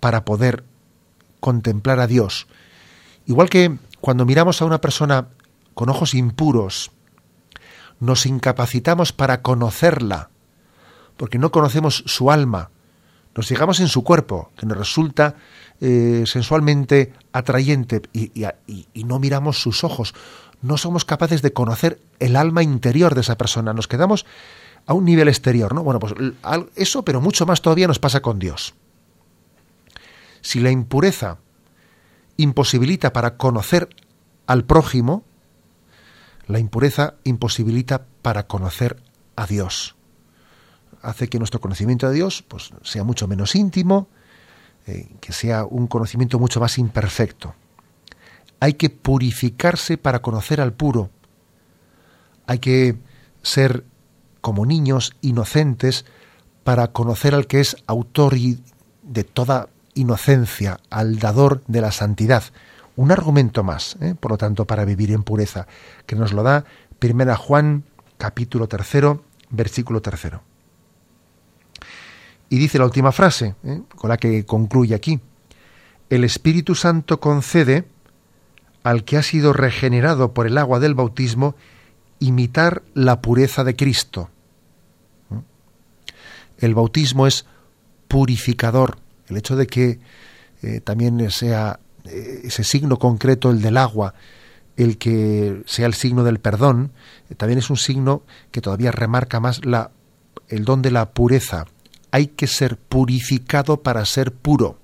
para poder contemplar a Dios. Igual que cuando miramos a una persona con ojos impuros, nos incapacitamos para conocerla, porque no conocemos su alma, nos llegamos en su cuerpo, que nos resulta eh, sensualmente atrayente, y, y no miramos sus ojos, no somos capaces de conocer el alma interior de esa persona, nos quedamos a un nivel exterior, ¿no? Bueno, pues eso, pero mucho más todavía nos pasa con Dios. Si la impureza imposibilita para conocer al prójimo, la impureza imposibilita para conocer a Dios. Hace que nuestro conocimiento de Dios pues, sea mucho menos íntimo, eh, que sea un conocimiento mucho más imperfecto. Hay que purificarse para conocer al puro. Hay que ser como niños inocentes para conocer al que es autor de toda inocencia, al dador de la santidad. Un argumento más, ¿eh? por lo tanto, para vivir en pureza, que nos lo da Primera Juan, capítulo tercero, versículo tercero. Y dice la última frase, ¿eh? con la que concluye aquí. El Espíritu Santo concede al que ha sido regenerado por el agua del bautismo imitar la pureza de Cristo. ¿Eh? El bautismo es purificador, el hecho de que eh, también sea eh, ese signo concreto, el del agua, el que sea el signo del perdón, eh, también es un signo que todavía remarca más la, el don de la pureza. Hay que ser purificado para ser puro.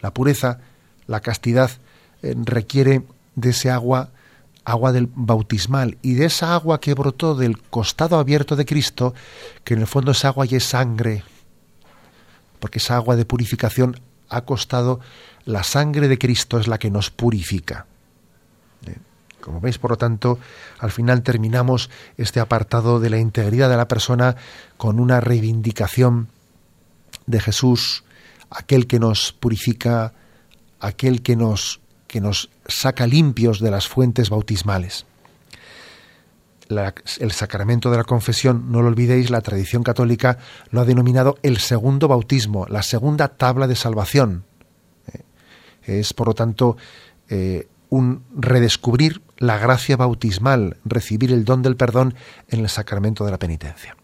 La pureza, la castidad, requiere de ese agua, agua del bautismal, y de esa agua que brotó del costado abierto de Cristo, que en el fondo es agua y es sangre, porque esa agua de purificación ha costado, la sangre de Cristo es la que nos purifica. ¿Eh? Como veis, por lo tanto, al final terminamos este apartado de la integridad de la persona con una reivindicación de Jesús, aquel que nos purifica, aquel que nos, que nos saca limpios de las fuentes bautismales. El sacramento de la confesión, no lo olvidéis, la tradición católica lo ha denominado el segundo bautismo, la segunda tabla de salvación. Eh, es, por lo tanto, eh, un redescubrir la gracia bautismal, recibir el don del perdón en el sacramento de la penitencia.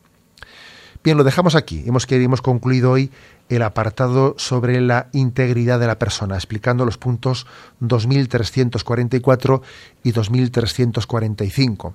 Bien, lo dejamos aquí. Hemos, hemos concluido hoy el apartado sobre la integridad de la persona, explicando los puntos 2344 y 2345.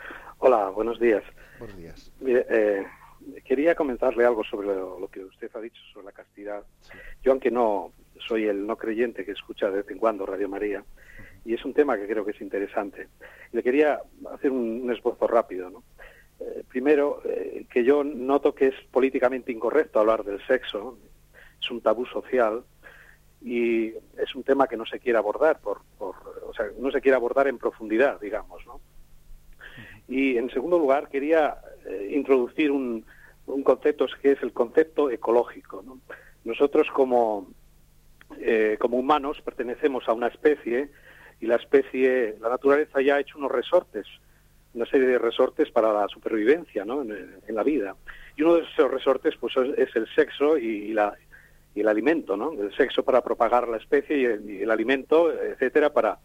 Hola, buenos días. Buenos días. Mire, eh, quería comentarle algo sobre lo, que usted ha dicho sobre la castidad. Yo, aunque no soy el no creyente que escucha de vez en cuando Radio María, y es un tema que creo que es interesante. Le quería hacer un, esfuerzo rápido. ¿no? Eh, primero, eh, que yo noto que es políticamente incorrecto hablar del sexo, es un tabú social y es un tema que no se quiere abordar, por, por, o sea, no se quiere abordar en profundidad, digamos. ¿no? Y en segundo lugar, quería eh, introducir un, concepto que es el concepto ecológico. Nosotros como, eh, como humanos pertenecemos a una especie y la especie, la naturaleza ya ha hecho unos resortes, una serie de resortes para la supervivencia en, la vida. Y uno de esos resortes pues, es el sexo y, la, y el alimento, ¿no? El sexo para propagar la especie y el, alimento, etcétera, para,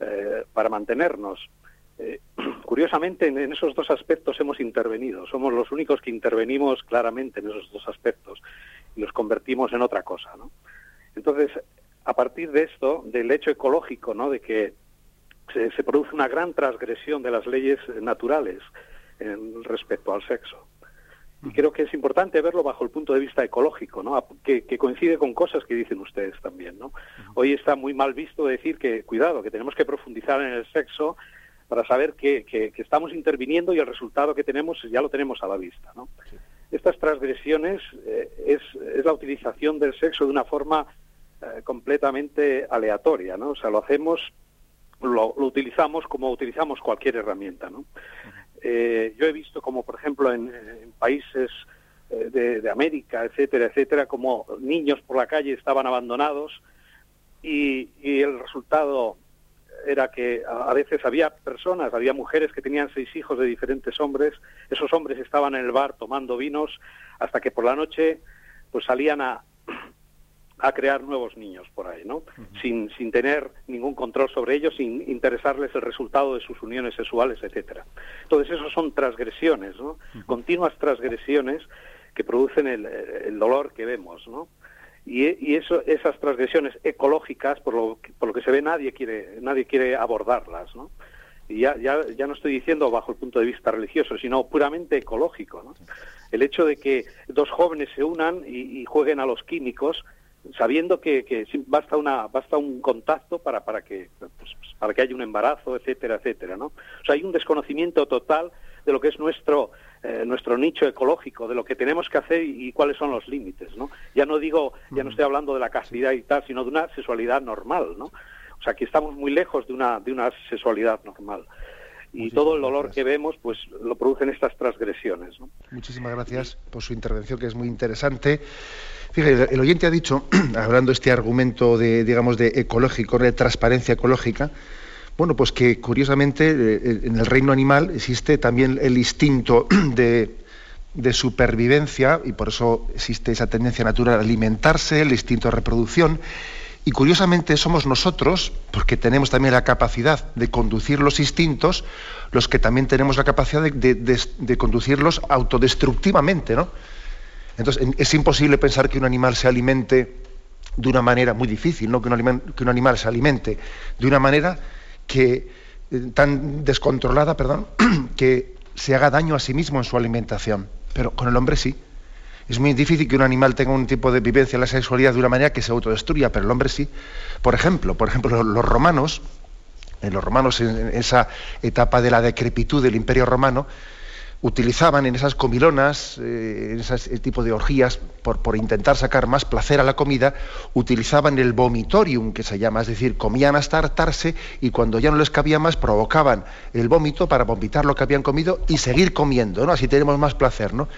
eh, para mantenernos. Eh, [CLEARS THROAT] curiosamente, en, esos dos aspectos hemos intervenido. Somos los únicos que intervenimos claramente en esos dos aspectos y los convertimos en otra cosa. ¿no? Entonces, a partir de esto, del hecho ecológico, ¿no? de que se, produce una gran transgresión de las leyes naturales en, respecto al sexo. Y creo que es importante verlo bajo el punto de vista ecológico, ¿no? que, que, coincide con cosas que dicen ustedes también. ¿no? Hoy está muy mal visto decir que, cuidado, que tenemos que profundizar en el sexo para saber que, que, estamos interviniendo y el resultado que tenemos ya lo tenemos a la vista. ¿no? Estas transgresiones eh, es, es, la utilización del sexo de una forma eh, completamente aleatoria, ¿no? O sea, lo hacemos, lo, lo utilizamos como utilizamos cualquier herramienta, ¿no? Eh, yo he visto como, por ejemplo, en, en países de, de, América, etcétera, etcétera, como niños por la calle estaban abandonados y, y el resultado era que a veces había personas, había mujeres que tenían seis hijos de diferentes hombres, esos hombres estaban en el bar tomando vinos hasta que por la noche pues salían a, a crear nuevos niños por ahí, ¿no? sin, sin tener ningún control sobre ellos, sin interesarles el resultado de sus uniones sexuales, etcétera. Entonces, eso son transgresiones, ¿no? Continuas transgresiones que producen el, el dolor que vemos, ¿no? Y, eso, esas transgresiones ecológicas, por lo, por lo que se ve, nadie quiere, nadie quiere abordarlas, ¿no? Y ya, ya, ya no estoy diciendo bajo el punto de vista religioso, sino puramente ecológico, ¿no? El hecho de que dos jóvenes se unan y, jueguen a los químicos, sabiendo que, que, basta una basta un contacto para para que pues, para que haya un embarazo etcétera etcétera no o sea hay un desconocimiento total de lo que es nuestro eh, nuestro nicho ecológico, de lo que tenemos que hacer y, cuáles son los límites, ¿no? Ya no digo, ya no estoy hablando de la castidad y tal, sino de una sexualidad normal, ¿no? O sea, que estamos muy lejos de una, de una sexualidad normal. Y todo el dolor que vemos, pues lo producen estas transgresiones. ¿no? Muchísimas gracias por su intervención, que es muy interesante. Fíjate, el oyente ha dicho, [CLEARS THROAT] hablando este argumento de, digamos, de ecológico, de transparencia ecológica, bueno, pues que curiosamente eh, en el reino animal existe también el instinto [CLEARS THROAT] de, supervivencia y por eso existe esa tendencia natural a alimentarse, el instinto de reproducción. Y curiosamente somos nosotros, porque tenemos también la capacidad de conducir los instintos, los que también tenemos la capacidad de, conducirlos autodestructivamente, ¿no? Entonces es imposible pensar que un animal se alimente de una manera muy difícil, ¿no? que un animal se alimente de una manera que eh, tan descontrolada, perdón, [CLEARS THROAT] que se haga daño a sí mismo en su alimentación. Pero con el hombre sí. Es muy difícil que un animal tenga un tipo de vivencia en la sexualidad de una manera que se autodestruya, pero el hombre sí. Por ejemplo, por ejemplo, los romanos, en los romanos en esa etapa de la decrepitud del Imperio Romano, utilizaban en esas comilonas, eh, en ese tipo de orgías, por, por, intentar sacar más placer a la comida, utilizaban el vomitorium, que se llama, es decir, comían hasta hartarse y cuando ya no les cabía más, provocaban el vómito para vomitar lo que habían comido y seguir comiendo, ¿no? Así tenemos más placer, ¿no?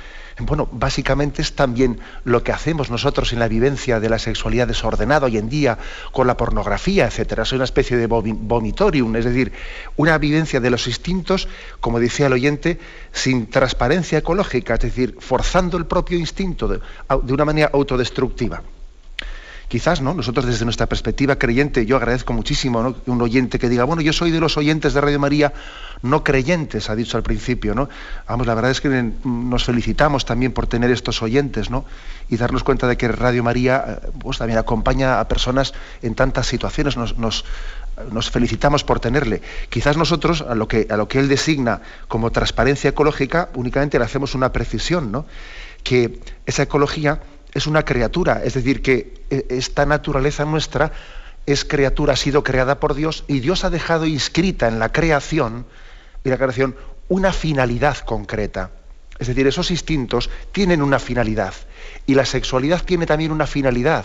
Bueno, básicamente es también lo que hacemos nosotros en la vivencia de la sexualidad desordenada hoy en día con la pornografía, etcétera. Es una especie de vomitorium, es decir, una vivencia de los instintos, como decía el oyente, sin transparencia ecológica, es decir, forzando el propio instinto de, de una manera autodestructiva. Quizás, ¿no? Nosotros desde nuestra perspectiva creyente, yo agradezco muchísimo ¿no? un oyente que diga, bueno, yo soy de los oyentes de Radio María no creyentes, ha dicho al principio, ¿no? Vamos, la verdad es que nos felicitamos también por tener estos oyentes, ¿no? Y darnos cuenta de que Radio María eh, pues, también acompaña a personas en tantas situaciones, nos, nos, felicitamos por tenerle. Quizás nosotros, a lo, que, a lo que él designa como transparencia ecológica, únicamente le hacemos una precisión, ¿no? Que esa ecología es una criatura, es decir, que e, esta naturaleza nuestra es criatura, ha sido creada por Dios y Dios ha dejado inscrita en la creación, en la creación una finalidad concreta. Es decir, esos instintos tienen una finalidad y la sexualidad tiene también una finalidad,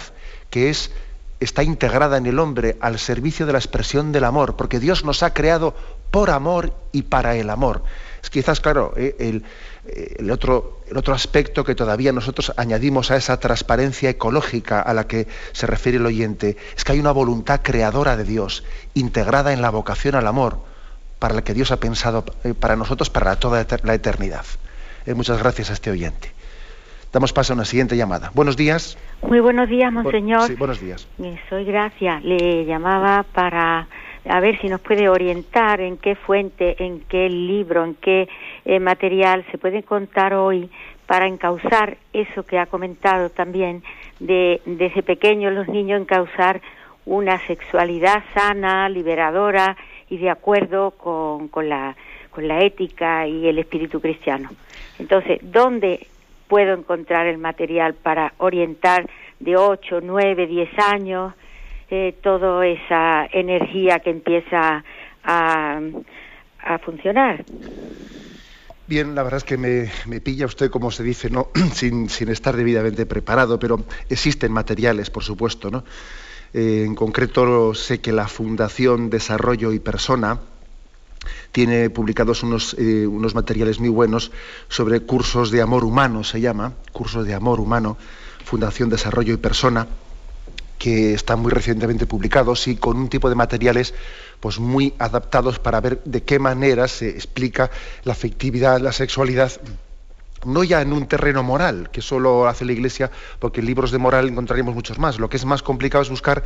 que es está integrada en el hombre al servicio de la expresión del amor, porque Dios nos ha creado por amor y para el amor. Es quizás, claro, eh, el, eh, el otro, el otro aspecto que todavía nosotros añadimos a esa transparencia ecológica a la que se refiere el oyente es que hay una voluntad creadora de Dios, integrada en la vocación al amor, para la que Dios ha pensado eh, para nosotros para toda la eternidad. Muchas gracias a este oyente. Damos paso a una siguiente llamada. Buenos días. Muy buenos días, monseñor. Sí, buenos días. Soy Gracia. Le llamaba para a ver si nos puede orientar en qué fuente, en qué libro, en qué eh, material se puede contar hoy para encauzar eso que ha comentado también de desde pequeños los niños encauzar una sexualidad sana, liberadora y de acuerdo con, con, la, con la ética y el espíritu cristiano. Entonces, ¿dónde puedo encontrar el material para orientar de 8, 9, 10 años eh, toda esa energía que empieza a, a funcionar. Bien, la verdad es que me, me, pilla usted, como se dice, ¿no? [CLEARS THROAT] sin, sin, estar debidamente preparado, pero existen materiales, por supuesto. ¿no? Eh, en concreto, sé que la Fundación Desarrollo y Persona tiene publicados unos, eh, unos materiales muy buenos sobre cursos de amor humano, se llama, cursos de amor humano, Fundación Desarrollo y Persona que están muy recientemente publicados y con un tipo de materiales pues muy adaptados para ver de qué manera se explica la afectividad, la sexualidad, no ya en un terreno moral, que solo hace la Iglesia, porque en libros de moral encontraríamos muchos más. Lo que es más complicado es buscar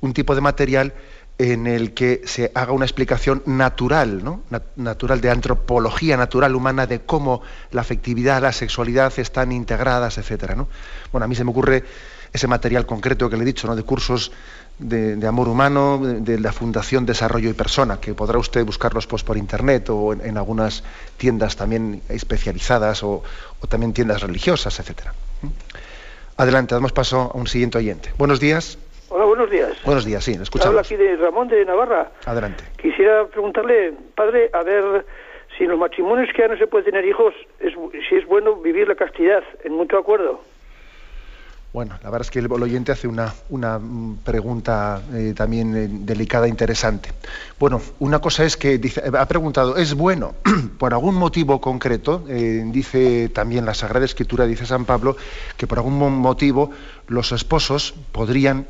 un tipo de material en el que se haga una explicación natural, ¿no? natural de antropología natural humana de cómo la afectividad, la sexualidad están integradas, etcétera. ¿no? Bueno, a mí se me ocurre ese material concreto que le he dicho, ¿no? de cursos de, amor humano, de, la Fundación Desarrollo y Persona, que podrá usted buscarlos pues, por internet o en, algunas tiendas también especializadas o, también tiendas religiosas, etcétera. Adelante, damos paso a un siguiente oyente. Buenos días. Hola, buenos días. Buenos días, sí, escuchamos. Habla aquí de Ramón de Navarra. Adelante. Quisiera preguntarle, padre, a ver si en los matrimonios que ya no se puede tener hijos, es, si es bueno vivir la castidad en mutuo acuerdo. Bueno, la verdad es que el oyente hace una, una mm, pregunta eh, también eh, delicada e interesante. Bueno, una cosa es que dice, ha preguntado, ¿es bueno? [CLEARS THROAT] por algún motivo concreto, eh, dice también la Sagrada Escritura, dice San Pablo, que por algún motivo los esposos podrían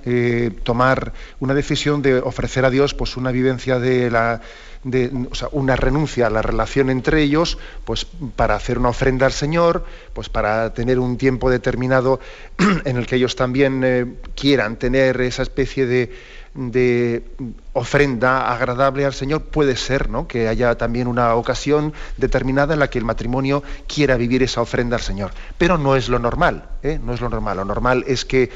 tomar una decisión de ofrecer a Dios pues, una vivencia de la de, una renuncia a la relación entre ellos, pues para hacer una ofrenda al Señor, pues para tener un tiempo determinado [CLEARS THROAT] en el que ellos también eh, quieran tener esa especie de, de, ofrenda agradable al Señor, puede ser, ¿no? Que haya también una ocasión determinada en la que el matrimonio quiera vivir esa ofrenda al Señor. Pero no es lo normal, ¿eh? no es lo normal. Lo normal es que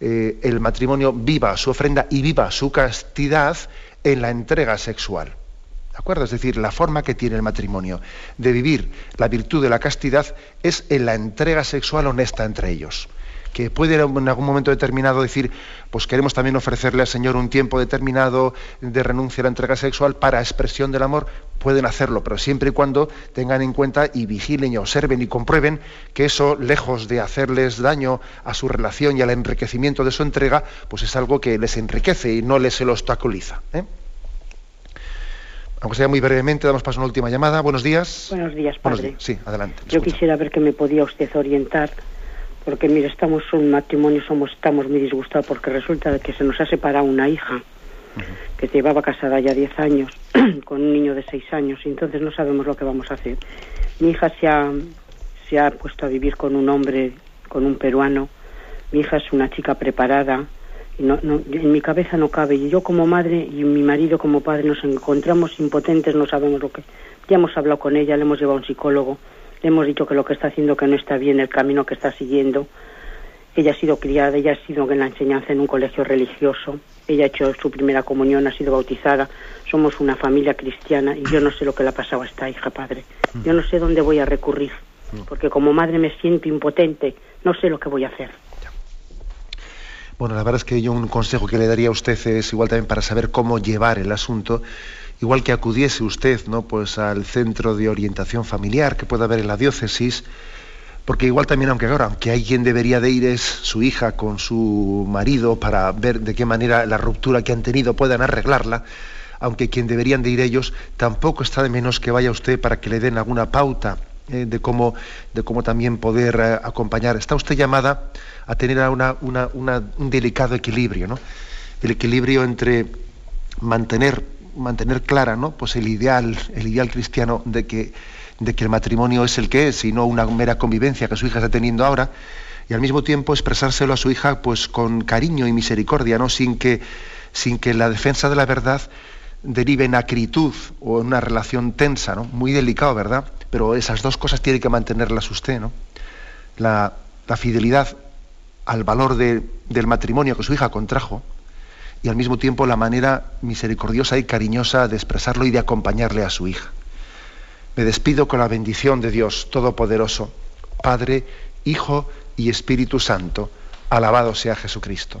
eh, el matrimonio viva su ofrenda y viva su castidad en la entrega sexual. ¿De acuerdo? Es decir, la forma que tiene el matrimonio de vivir la virtud de la castidad es en la entrega sexual honesta entre ellos. Que puede en algún momento determinado decir, pues queremos también ofrecerle al Señor un tiempo determinado de renuncia a la entrega sexual para expresión del amor, pueden hacerlo, pero siempre y cuando tengan en cuenta y vigilen y observen y comprueben que eso, lejos de hacerles daño a su relación y al enriquecimiento de su entrega, pues es algo que les enriquece y no les se lo obstaculiza. ¿eh? aunque sea muy brevemente, damos paso a una última llamada. Buenos días. Buenos días, padre. Sí, adelante. Yo quisiera ver que me podía usted orientar, porque mire, estamos un matrimonio, somos estamos muy disgustados porque resulta que se nos ha separado una hija que llevaba casada ya 10 años [CLEARS THROAT] con un niño de 6 años y entonces no sabemos lo que vamos a hacer. Mi hija se ha, se ha puesto a vivir con un hombre, con un peruano. Mi hija es una chica preparada, no, no, en mi cabeza no cabe. Y yo como madre y mi marido como padre nos encontramos impotentes, no sabemos lo que... Ya hemos hablado con ella, le hemos llevado a un psicólogo, le hemos dicho que lo que está haciendo que no está bien, el camino que está siguiendo. Ella ha sido criada, ella ha sido en la enseñanza en un colegio religioso, ella ha hecho su primera comunión, ha sido bautizada, somos una familia cristiana y yo no sé lo que le ha pasado a esta hija, padre. Yo no sé dónde voy a recurrir, porque como madre me siento impotente, no sé lo que voy a hacer. Bueno, la verdad es que yo un consejo que le daría a usted es igual también para saber cómo llevar el asunto, igual que acudiese usted, ¿no? Pues al centro de orientación familiar que pueda haber en la diócesis, porque igual también, aunque ahora, aunque hay quien debería de ir es su hija con su marido para ver de qué manera la ruptura que han tenido puedan arreglarla, aunque quien deberían de ir ellos, tampoco está de menos que vaya usted para que le den alguna pauta eh, de, cómo, de cómo también poder eh, acompañar. Está usted llamada a tener una, un delicado equilibrio, ¿no? El equilibrio entre mantener, mantener clara ¿no? pues el, ideal, el ideal cristiano de que, de que el matrimonio es el que es y no una mera convivencia que su hija está teniendo ahora, y al mismo tiempo expresárselo a su hija pues con cariño y misericordia, ¿no? sin, que, sin que la defensa de la verdad derive en acritud o en una relación tensa, ¿no? Muy delicado, ¿verdad? pero esas dos cosas tiene que mantenerlas usted, ¿no? La, fidelidad al valor del matrimonio que su hija contrajo y al mismo tiempo la manera misericordiosa y cariñosa de expresarlo y de acompañarle a su hija. Me despido con la bendición de Dios Todopoderoso, Padre, Hijo y Espíritu Santo. Alabado sea Jesucristo.